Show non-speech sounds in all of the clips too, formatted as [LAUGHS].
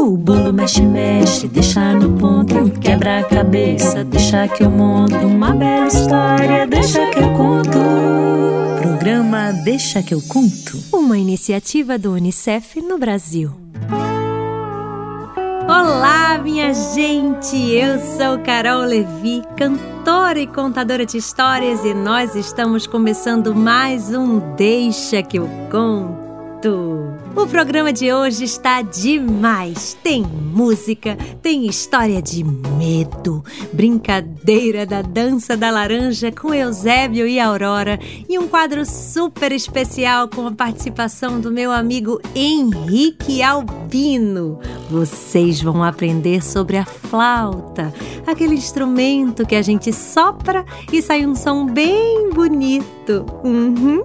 O bolo mexe, mexe, deixa no ponto. Quebra a cabeça, deixa que eu monto. Uma bela história, deixa que eu conto. Programa Deixa que eu conto. Uma iniciativa do Unicef no Brasil. Olá, minha gente! Eu sou Carol Levi, cantora e contadora de histórias, e nós estamos começando mais um Deixa que eu conto. O programa de hoje está demais. Tem música, tem história de medo, brincadeira da dança da laranja com Eusébio e Aurora e um quadro super especial com a participação do meu amigo Henrique Albino. Vocês vão aprender sobre a flauta, aquele instrumento que a gente sopra e sai um som bem bonito. Uhum.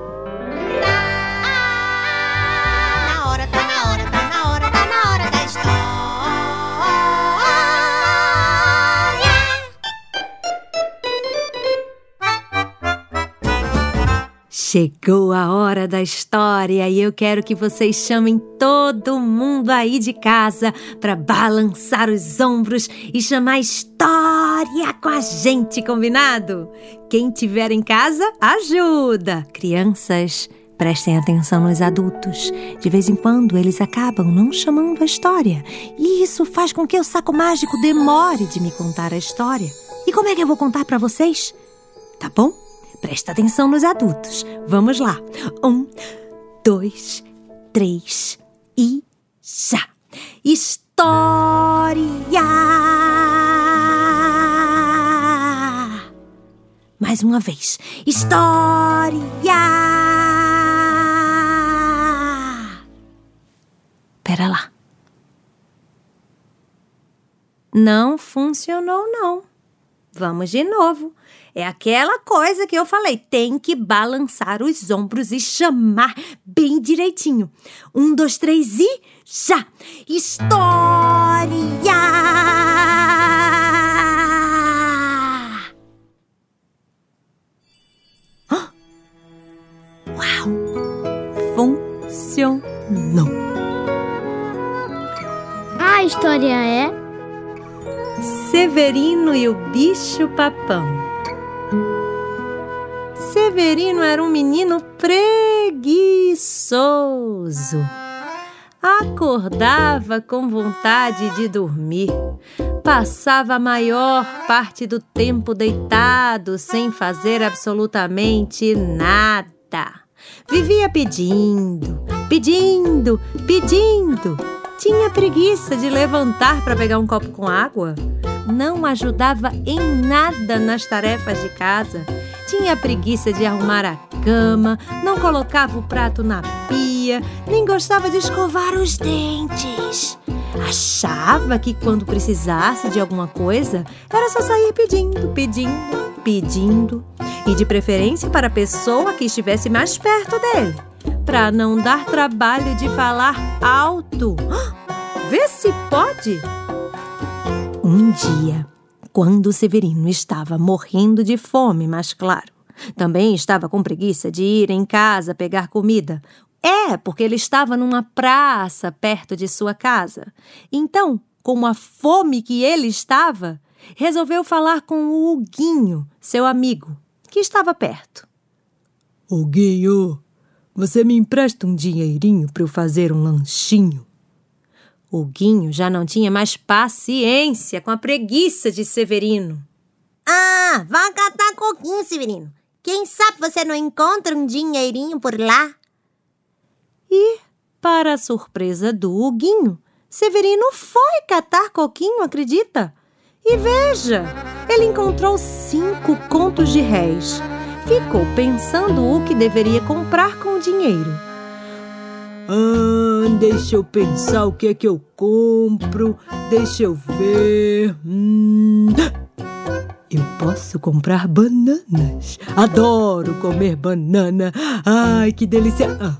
Chegou a hora da história e eu quero que vocês chamem todo mundo aí de casa para balançar os ombros e chamar história com a gente, combinado? Quem tiver em casa, ajuda! Crianças, prestem atenção nos adultos. De vez em quando eles acabam não chamando a história e isso faz com que o saco mágico demore de me contar a história. E como é que eu vou contar para vocês? Tá bom? Presta atenção nos adultos. Vamos lá. Um, dois, três e já. História! Mais uma vez. História! Pera lá. Não funcionou, não. Vamos de novo. É aquela coisa que eu falei, tem que balançar os ombros e chamar bem direitinho. Um, dois, três e já! História! [GASPS] Uau! Funcionou! A história é Severino e o bicho papão. Severino era um menino preguiçoso. Acordava com vontade de dormir. Passava a maior parte do tempo deitado, sem fazer absolutamente nada. Vivia pedindo, pedindo, pedindo. Tinha preguiça de levantar para pegar um copo com água. Não ajudava em nada nas tarefas de casa. Tinha preguiça de arrumar a cama, não colocava o prato na pia, nem gostava de escovar os dentes. Achava que quando precisasse de alguma coisa, era só sair pedindo, pedindo, pedindo. E de preferência para a pessoa que estivesse mais perto dele para não dar trabalho de falar alto. [GASPS] Vê se pode! Um dia, quando Severino estava morrendo de fome, mas claro, também estava com preguiça de ir em casa pegar comida. É, porque ele estava numa praça perto de sua casa. Então, com a fome que ele estava, resolveu falar com o Huguinho, seu amigo, que estava perto. Huguinho, você me empresta um dinheirinho para eu fazer um lanchinho? O Guinho já não tinha mais paciência com a preguiça de Severino. Ah, vá catar coquinho, Severino. Quem sabe você não encontra um dinheirinho por lá? E, para a surpresa do Huguinho, Severino foi catar coquinho, acredita? E veja, ele encontrou cinco contos de réis. Ficou pensando o que deveria comprar com o dinheiro. Ah, deixa eu pensar o que é que eu compro. Deixa eu ver. Hum. Eu posso comprar bananas. Adoro comer banana. Ai, que delícia. Ah.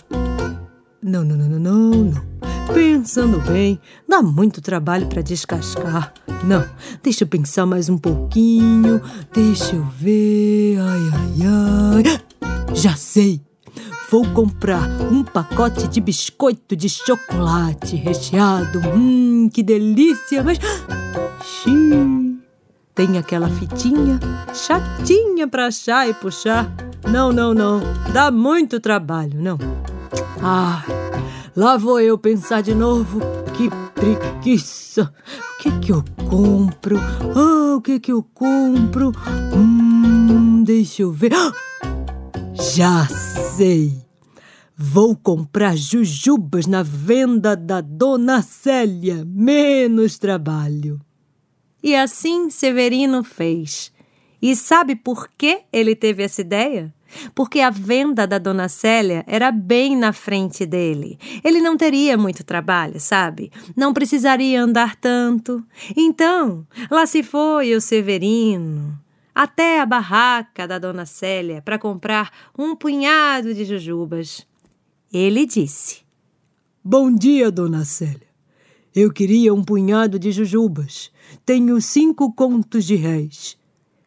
Não, não, não, não, não, não. Pensando bem, dá muito trabalho para descascar. Não, deixa eu pensar mais um pouquinho. Deixa eu ver. Ai, ai, ai. Já sei. Vou comprar um pacote de biscoito de chocolate recheado. Hum, que delícia! Mas. Xiii. Tem aquela fitinha chatinha para achar e puxar. Não, não, não. Dá muito trabalho, não. Ah, lá vou eu pensar de novo. Que preguiça. O que que eu compro? Ah, o que que eu compro? Hum, deixa eu ver. Ah, já sei. Vou comprar jujubas na venda da Dona Célia. Menos trabalho. E assim Severino fez. E sabe por que ele teve essa ideia? Porque a venda da Dona Célia era bem na frente dele. Ele não teria muito trabalho, sabe? Não precisaria andar tanto. Então, lá se foi o Severino até a barraca da Dona Célia para comprar um punhado de jujubas. Ele disse: Bom dia, Dona Célia. Eu queria um punhado de jujubas. Tenho cinco contos de réis.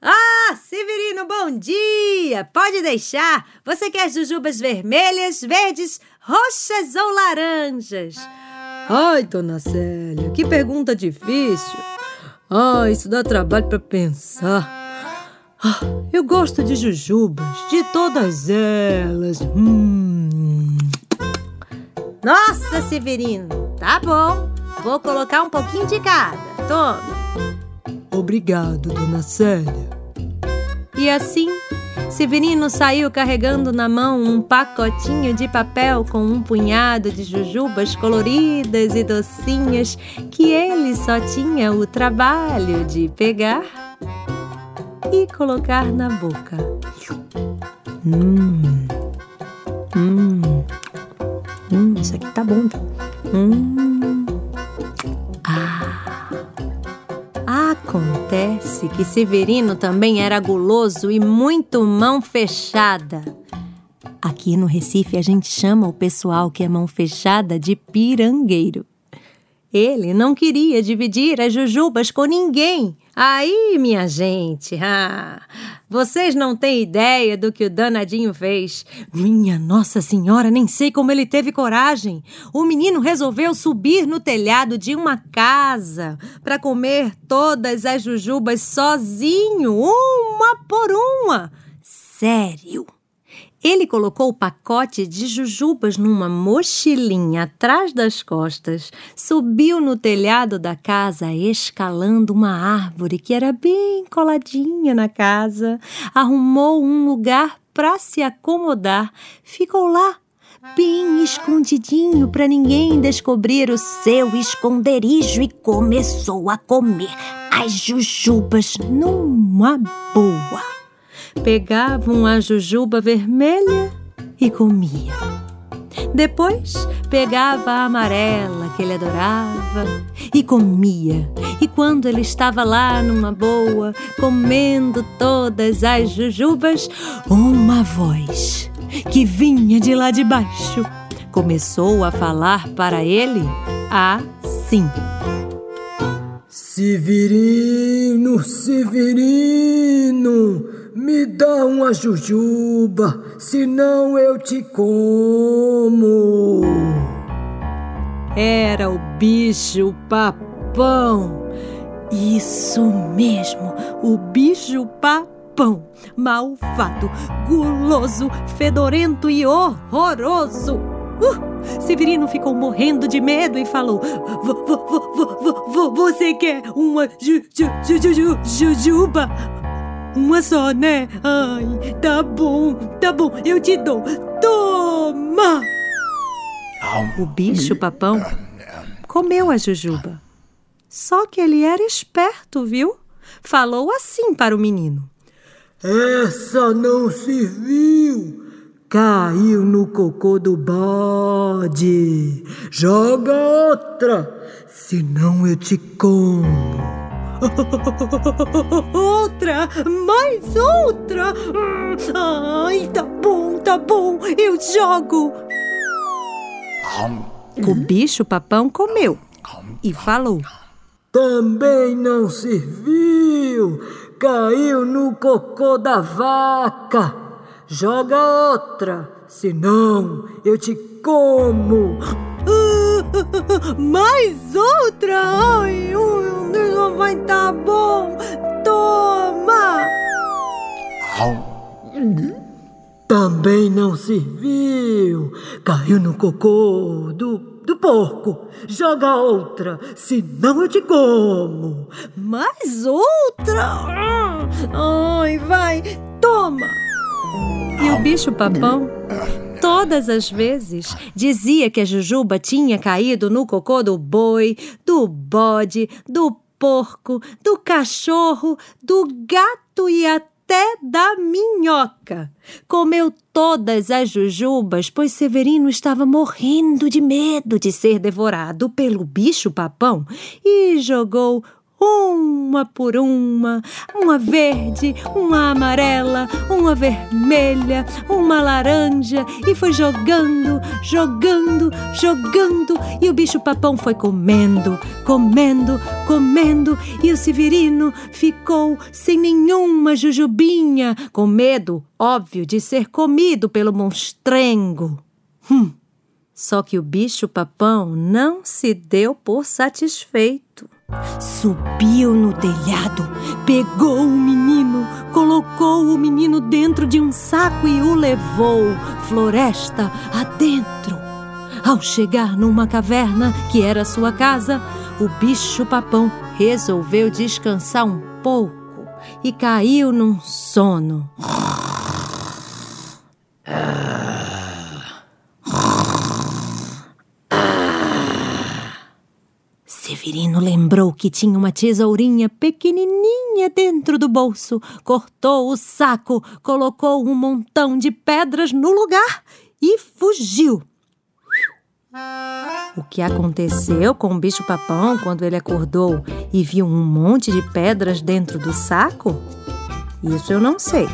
Ah, Severino, bom dia! Pode deixar. Você quer jujubas vermelhas, verdes, roxas ou laranjas? Ai, Dona Célia, que pergunta difícil. Ah, isso dá trabalho para pensar. Eu gosto de jujubas, de todas elas. Hum. Nossa, Severino, tá bom. Vou colocar um pouquinho de cada. Tome. Obrigado, Dona Célia. E assim, Severino saiu carregando na mão um pacotinho de papel com um punhado de jujubas coloridas e docinhas que ele só tinha o trabalho de pegar e colocar na boca. Hum. Hum. Hum, isso aqui tá bom. Hum. Ah. Acontece que Severino também era guloso e muito mão fechada. Aqui no Recife a gente chama o pessoal que é mão fechada de pirangueiro. Ele não queria dividir as jujubas com ninguém. Aí, minha gente, ah, vocês não têm ideia do que o danadinho fez. Minha Nossa Senhora, nem sei como ele teve coragem. O menino resolveu subir no telhado de uma casa para comer todas as jujubas sozinho, uma por uma. Sério. Ele colocou o pacote de jujubas numa mochilinha atrás das costas, subiu no telhado da casa, escalando uma árvore que era bem coladinha na casa, arrumou um lugar para se acomodar, ficou lá bem escondidinho para ninguém descobrir o seu esconderijo e começou a comer as jujubas numa boa pegava uma jujuba vermelha e comia. Depois pegava a amarela que ele adorava e comia. E quando ele estava lá numa boa, comendo todas as jujubas, uma voz que vinha de lá de baixo começou a falar para ele assim: Severino, Severino, me dá uma jujuba, senão eu te como. Era o bicho papão. Isso mesmo, o bicho papão. Malvado, guloso, fedorento e horroroso. Uh, Severino ficou morrendo de medo e falou: Você quer uma ju, ju, ju, ju, jujuba? Uma só, né? Ai, tá bom, tá bom, eu te dou. Toma! O bicho papão comeu a jujuba. Só que ele era esperto, viu? Falou assim para o menino: Essa não serviu. Caiu no cocô do bode. Joga outra, senão eu te como. Outra! mais outra. Ai, tá bom, tá bom, eu jogo. O bicho papão comeu e falou: Também não serviu. Caiu no cocô da vaca. Joga outra, senão eu te como. [LAUGHS] Mais outra? Ai, não vai tá bom. Toma! Também não serviu. Caiu no cocô do, do porco. Joga outra, senão eu te como. Mais outra? Ai, vai, toma! E o bicho papão, todas as vezes, dizia que a Jujuba tinha caído no cocô do boi, do bode, do porco, do cachorro, do gato e até da minhoca. Comeu todas as jujubas, pois Severino estava morrendo de medo de ser devorado pelo bicho papão e jogou uma por uma, uma verde, uma amarela, uma vermelha, uma laranja, e foi jogando, jogando, jogando, e o bicho-papão foi comendo, comendo, comendo, e o Severino ficou sem nenhuma jujubinha, com medo, óbvio, de ser comido pelo monstrengo. Hum. Só que o bicho-papão não se deu por satisfeito. Subiu no telhado, pegou o menino, colocou o menino dentro de um saco e o levou floresta adentro. Ao chegar numa caverna que era sua casa, o bicho-papão resolveu descansar um pouco e caiu num sono. Severino lembrou que tinha uma tesourinha pequenininha dentro do bolso, cortou o saco, colocou um montão de pedras no lugar e fugiu. O que aconteceu com o bicho-papão quando ele acordou e viu um monte de pedras dentro do saco? Isso eu não sei.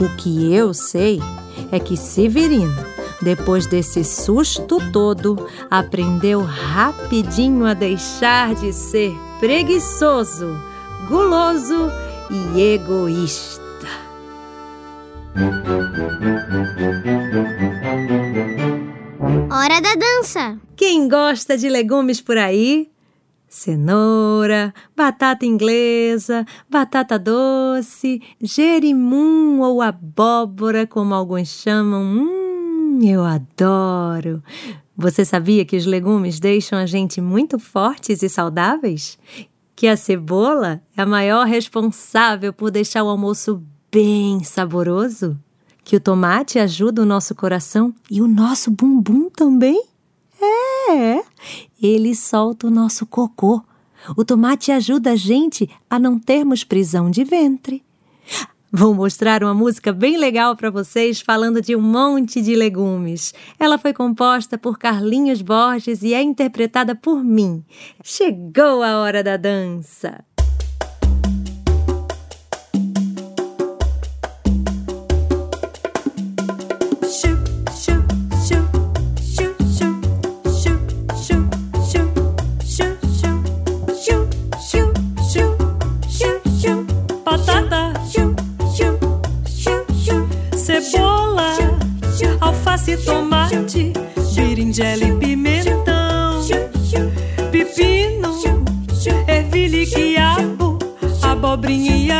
O que eu sei é que Severino depois desse susto todo, aprendeu rapidinho a deixar de ser preguiçoso, guloso e egoísta. Hora da dança! Quem gosta de legumes por aí? Cenoura, batata inglesa, batata doce, gerimum ou abóbora, como alguns chamam. Hum, eu adoro! Você sabia que os legumes deixam a gente muito fortes e saudáveis? Que a cebola é a maior responsável por deixar o almoço bem saboroso? Que o tomate ajuda o nosso coração e o nosso bumbum também? É, ele solta o nosso cocô. O tomate ajuda a gente a não termos prisão de ventre. Vou mostrar uma música bem legal para vocês falando de um monte de legumes. Ela foi composta por Carlinhos Borges e é interpretada por mim. Chegou a hora da dança! Berinjela e pimentão, pepino, ervilha e quiabo, abobrinha e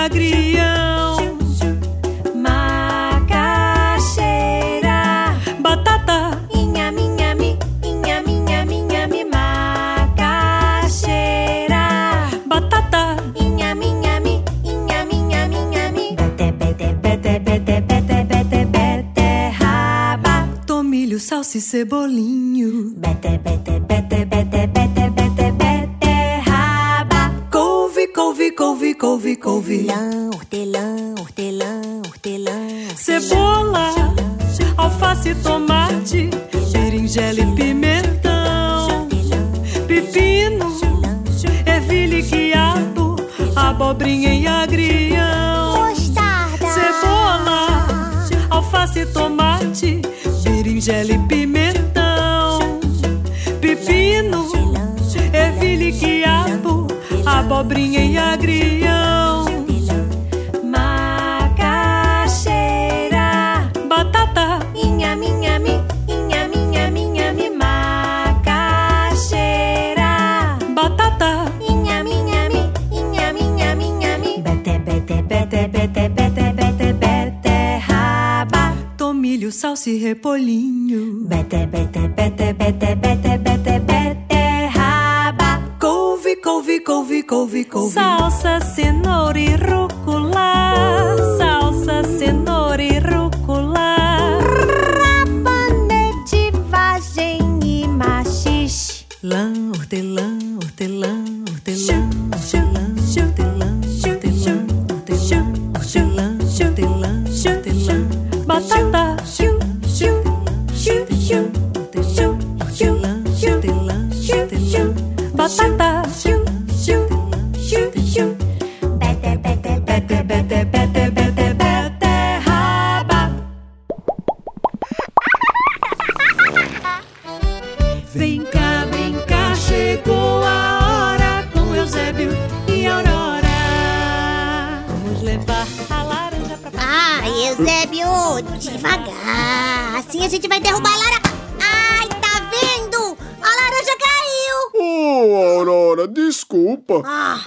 cebolinha. doce repolhinho. Bete, bete, bete.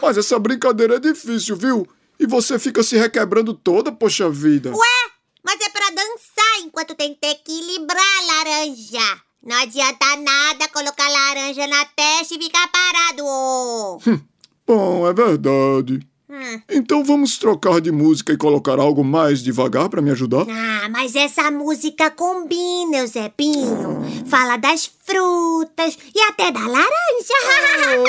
Mas essa brincadeira é difícil, viu? E você fica se requebrando toda, poxa vida. Ué, mas é pra dançar enquanto tem que equilibrar a laranja. Não adianta nada colocar a laranja na testa e ficar parado. ô. Bom, é verdade. Hum. Então vamos trocar de música e colocar algo mais devagar pra me ajudar? Ah, mas essa música combina, Eusebinho. Fala das frutas e até da laranja.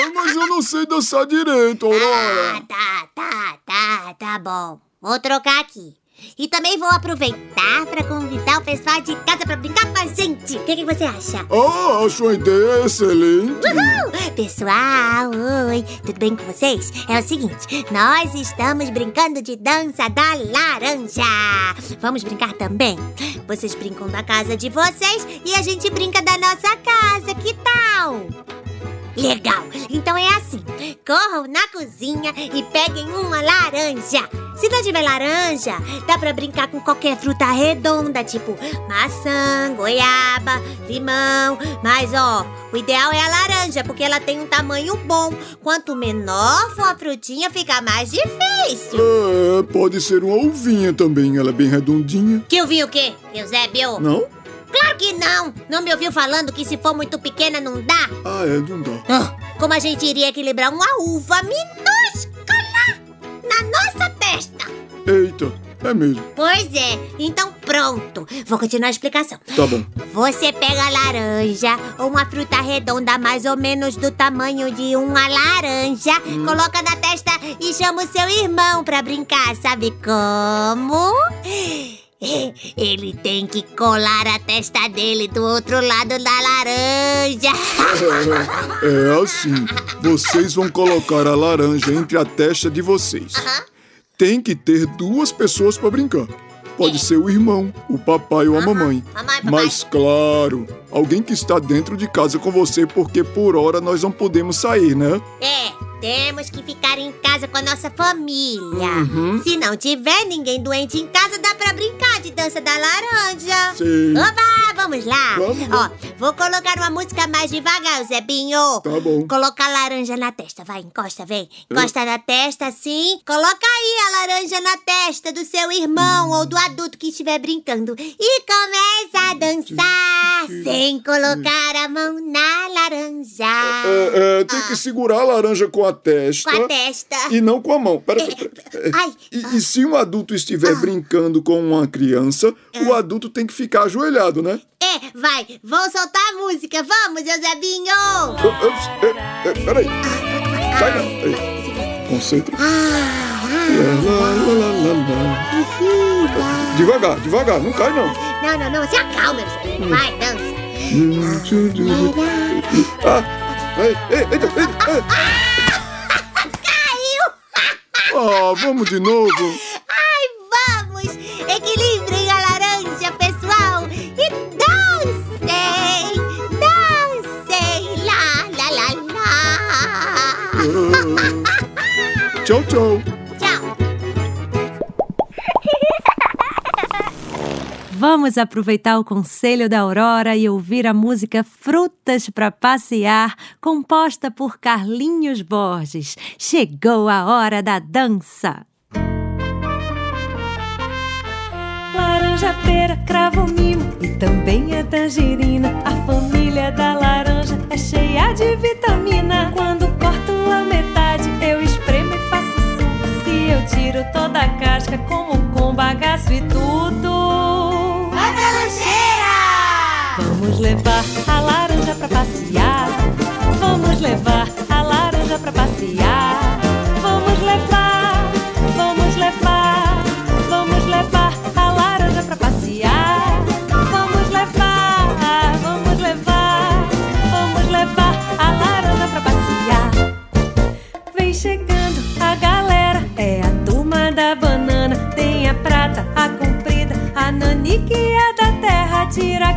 Ah, mas eu não sei dançar direito, Ah, Aurora. tá, tá, tá, tá bom. Vou trocar aqui. E também vou aproveitar para convidar o pessoal de casa para brincar com a gente. O que, que você acha? Ah, acho uma ideia excelente. Uhul! Pessoal, oi, tudo bem com vocês? É o seguinte, nós estamos brincando de dança da laranja. Vamos brincar também? Vocês brincam da casa de vocês e a gente brinca da nossa casa, que tal? Legal! Então é assim: corram na cozinha e peguem uma laranja. Se não tiver laranja, dá pra brincar com qualquer fruta redonda, tipo maçã, goiaba, limão. Mas ó, o ideal é a laranja, porque ela tem um tamanho bom. Quanto menor for a frutinha, fica mais difícil. É, pode ser uma uvinha também, ela é bem redondinha. Que vi o quê, Eusébio? Não? Claro que não! Não me ouviu falando que se for muito pequena não dá? Ah, é, não dá. Ah, como a gente iria equilibrar uma uva minúscula na nossa testa? Eita, é mesmo. Pois é, então pronto. Vou continuar a explicação. Tá bom. Você pega a laranja, uma fruta redonda mais ou menos do tamanho de uma laranja, coloca na testa e chama o seu irmão pra brincar. Sabe como? [LAUGHS] Ele tem que colar a testa dele do outro lado da laranja. [LAUGHS] É assim. Vocês vão colocar a laranja entre a testa de vocês. Tem que ter duas pessoas pra brincar. Pode ser o irmão, o papai ou a mamãe. Mamãe, papai. Mas claro, alguém que está dentro de casa com você, porque por hora nós não podemos sair, né? É, temos que ficar em casa com a nossa família. Uhum. Se não tiver ninguém doente em casa, dá pra brincar de dança da laranja. Sim. Oba, vamos lá. Vamos. Ó, vou colocar uma música mais devagar, Zebinho. Tá bom. Coloca a laranja na testa, vai, encosta, vem. Encosta na testa, assim. Coloca aí a laranja na testa do seu irmão ou do adulto que estiver brincando. E começa a dançar sem colocar a mão na laranja. É, é, tem que segurar a laranja com a testa. Ah. Com a testa. E não com a mão. Pera, pera. Ai. E, e se um adulto estiver brincando com uma criança, o adulto tem que ficar ajoelhado, né? É, vai, vou soltar a música. Vamos, Eusebinho! É, é, peraí. Concentra. Lá. Devagar, devagar, não cai não. Não, não, não, se acalma. Vai, dança. Ah, ei, ei, eita, eita, ei. Caiu! Ah, vamos de novo. Ai, vamos! Equilibrem a laranja, pessoal! E dancem! Dancem! Lá, lá, lá, lá! Tchau. Tchau! Vamos aproveitar o conselho da Aurora e ouvir a música Frutas para Passear, composta por Carlinhos Borges. Chegou a hora da dança! Laranja, pera, cravo, mimo e também é tangerina. A família da laranja é cheia de vitamina. Quando corto a metade, eu espremo e faço suco. Se eu tiro toda a casca, como com bagaço e tudo. Vamos levar a laranja pra passear. Vamos levar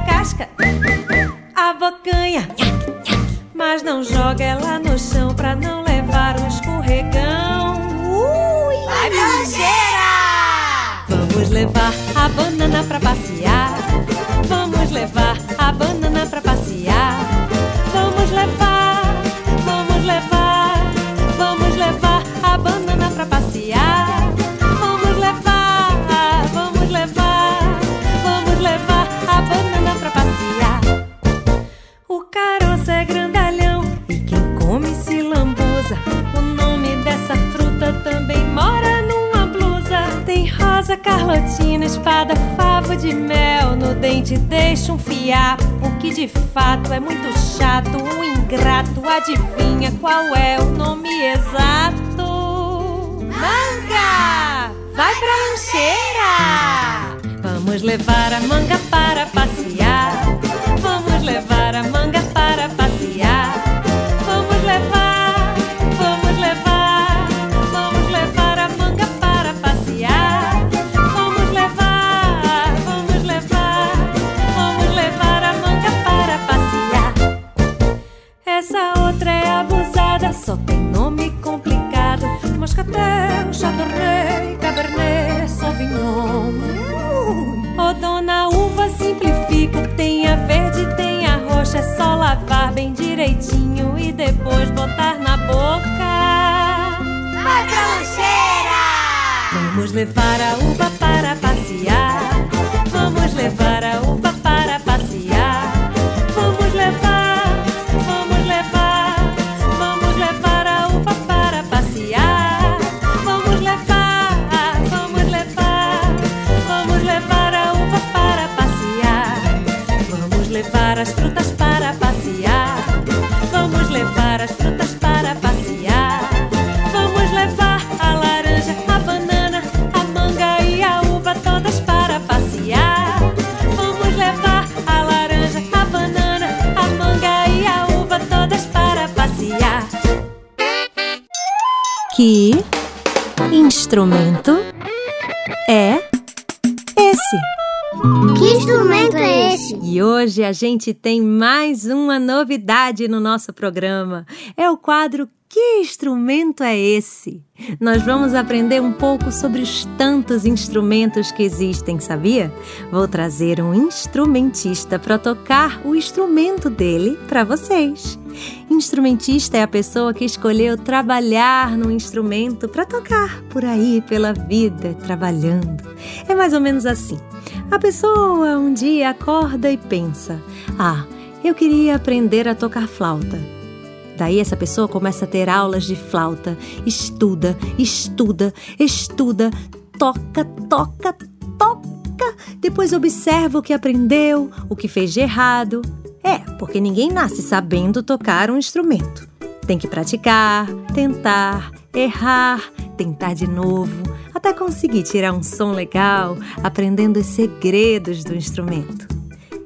casca, a bocanha. Mas não joga ela no chão pra não levar um escorregão. Ui! Vai! Vamos levar a banana pra passear. Vamos levar a banana pra passear. Rosa, carlotina, espada, favo de mel. No dente deixa um fiapo que de fato é muito chato. Um ingrato adivinha qual é o nome exato? Manga! Vai pra lancheira! Vamos levar a manga para passear. Lavar bem direitinho e depois botar na boca. Vai pra lancheira! Vamos levar a uva para passear. Vamos levar a uva para passear. Vamos levar, vamos levar, vamos levar a uva para passear. Vamos levar, vamos levar, vamos levar a uva para passear. Vamos levar as frutas para instrumento é esse? Que instrumento é esse? E hoje a gente tem mais uma novidade no nosso programa. É o quadro Que instrumento é esse? Nós vamos aprender um pouco sobre os tantos instrumentos que existem, sabia? Vou trazer um instrumentista para tocar o instrumento dele para vocês. Instrumentista é a pessoa que escolheu trabalhar no instrumento para tocar por aí pela vida, trabalhando. É mais ou menos assim. A pessoa um dia acorda e pensa: Ah, eu queria aprender a tocar flauta. Daí essa pessoa começa a ter aulas de flauta, estuda, estuda, estuda, toca, toca, toca. Depois observa o que aprendeu, o que fez de errado. É, porque ninguém nasce sabendo tocar um instrumento. Tem que praticar, tentar, errar, tentar de novo, até conseguir tirar um som legal, aprendendo os segredos do instrumento.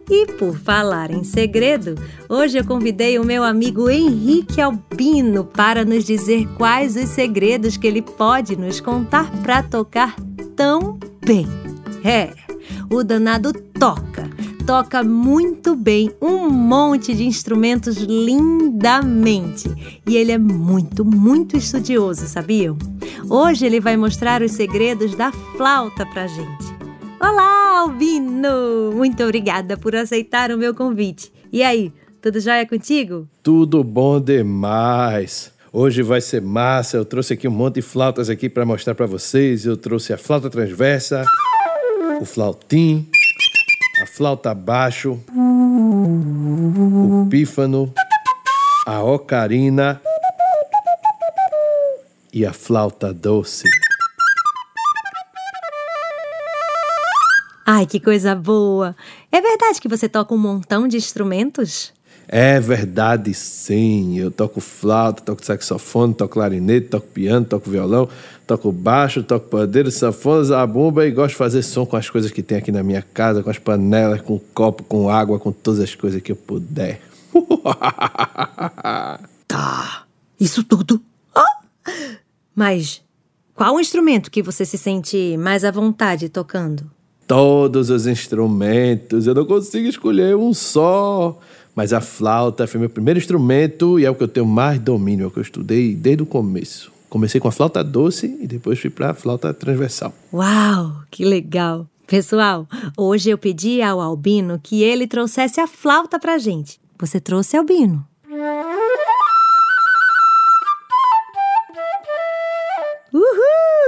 E por falar em segredo, hoje eu convidei o meu amigo Henrique Albino para nos dizer quais os segredos que ele pode nos contar para tocar tão bem. É, o danado toca, toca muito bem um monte de instrumentos lindamente. E ele é muito, muito estudioso, sabiam? Hoje ele vai mostrar os segredos da flauta pra gente. Olá, Albino! Muito obrigada por aceitar o meu convite. E aí, tudo jóia contigo? Tudo bom demais. Hoje vai ser massa. Eu trouxe aqui um monte de flautas aqui para mostrar para vocês. Eu trouxe a flauta transversa, o flautim, a flauta baixo, o pífano, a ocarina e a flauta doce. Ai, que coisa boa! É verdade que você toca um montão de instrumentos? É verdade, sim. Eu toco flauta, toco saxofone, toco clarinete, toco piano, toco violão, toco baixo, toco pandeiro, sanfona, zabumba e gosto de fazer som com as coisas que tem aqui na minha casa, com as panelas, com o copo, com água, com todas as coisas que eu puder. [LAUGHS] tá, isso tudo. Oh! Mas qual instrumento que você se sente mais à vontade tocando? Todos os instrumentos. Eu não consigo escolher um só. Mas a flauta foi meu primeiro instrumento e é o que eu tenho mais domínio, é o que eu estudei desde o começo. Comecei com a flauta doce e depois fui para a flauta transversal. Uau, que legal! Pessoal, hoje eu pedi ao Albino que ele trouxesse a flauta pra gente. Você trouxe, Albino?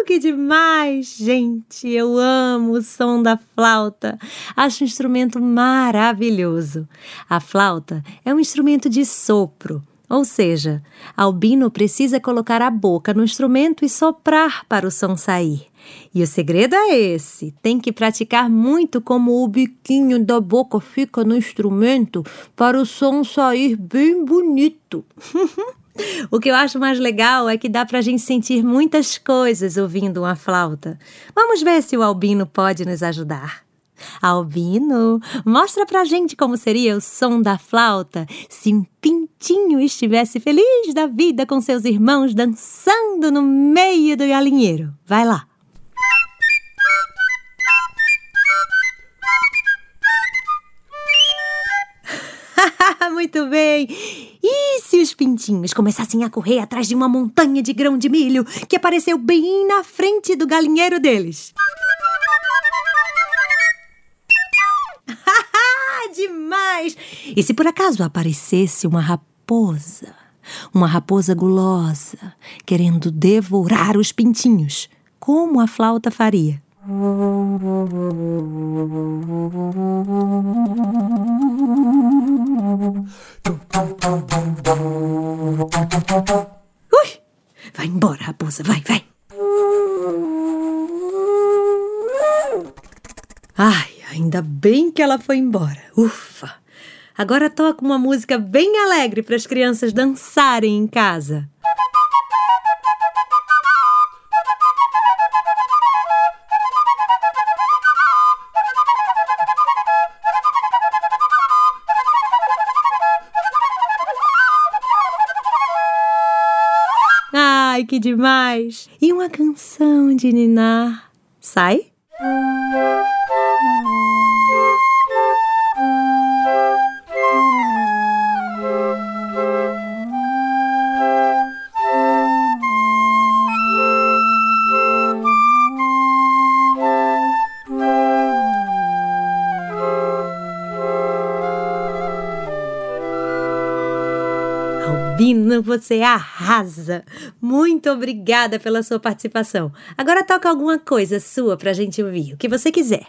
Que demais, gente! Eu amo o som da flauta. Acho um instrumento maravilhoso. A flauta é um instrumento de sopro. Ou seja, Albino precisa colocar a boca no instrumento e soprar para o som sair. E o segredo é esse: tem que praticar muito como o biquinho da boca fica no instrumento para o som sair bem bonito. [LAUGHS] [LAUGHS] O que eu acho mais legal é que dá pra gente sentir muitas coisas ouvindo uma flauta. Vamos ver se o Albino pode nos ajudar. Albino, mostra pra gente como seria o som da flauta se um pintinho estivesse feliz da vida com seus irmãos dançando no meio do galinheiro. Vai lá. Muito bem! E se os pintinhos começassem a correr atrás de uma montanha de grão de milho que apareceu bem na frente do galinheiro deles? [LAUGHS] Demais! E se por acaso aparecesse uma raposa? Uma raposa gulosa, querendo devorar os pintinhos, como a flauta faria? Ui! Vai embora, raposa, vai, vai! Ai, ainda bem que ela foi embora. Ufa! Agora toca uma música bem alegre para as crianças dançarem em casa. Que demais! E uma canção de ninar. Sai? Albino, você arrasa! Muito obrigada pela sua participação. Agora toca alguma coisa sua pra gente ouvir, o que você quiser.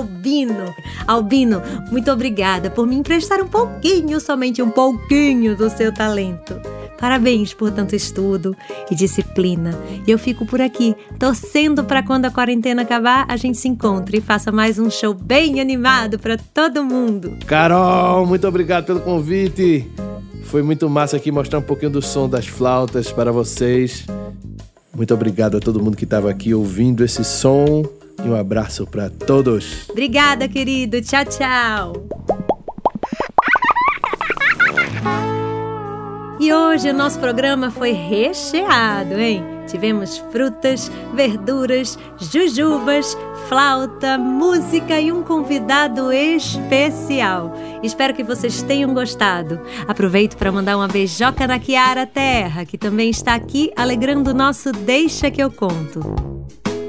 Albino. Albino, muito obrigada por me emprestar um pouquinho, somente um pouquinho do seu talento. Parabéns por tanto estudo e disciplina. E eu fico por aqui, torcendo para quando a quarentena acabar, a gente se encontre e faça mais um show bem animado para todo mundo. Carol, muito obrigado pelo convite. Foi muito massa aqui mostrar um pouquinho do som das flautas para vocês. Muito obrigado a todo mundo que estava aqui ouvindo esse som. E um abraço para todos. Obrigada, querido. Tchau, tchau. E hoje o nosso programa foi recheado, hein? Tivemos frutas, verduras, jujubas, flauta, música e um convidado especial. Espero que vocês tenham gostado. Aproveito para mandar uma beijoca na Kiara Terra, que também está aqui alegrando o nosso Deixa que eu conto.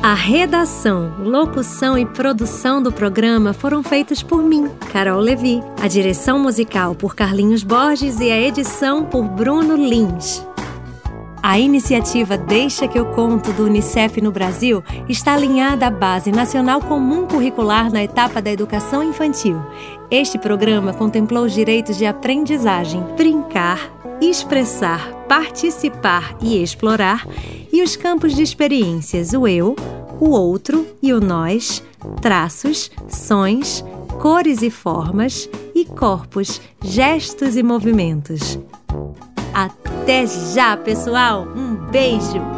A redação, locução e produção do programa foram feitas por mim, Carol Levi. A direção musical por Carlinhos Borges e a edição por Bruno Lins. A iniciativa Deixa que eu conto do Unicef no Brasil está alinhada à Base Nacional Comum Curricular na etapa da educação infantil. Este programa contemplou os direitos de aprendizagem, brincar, expressar, participar e explorar, e os campos de experiências, o eu, o outro e o nós, traços, sons, cores e formas, e corpos, gestos e movimentos. Até já, pessoal! Um beijo!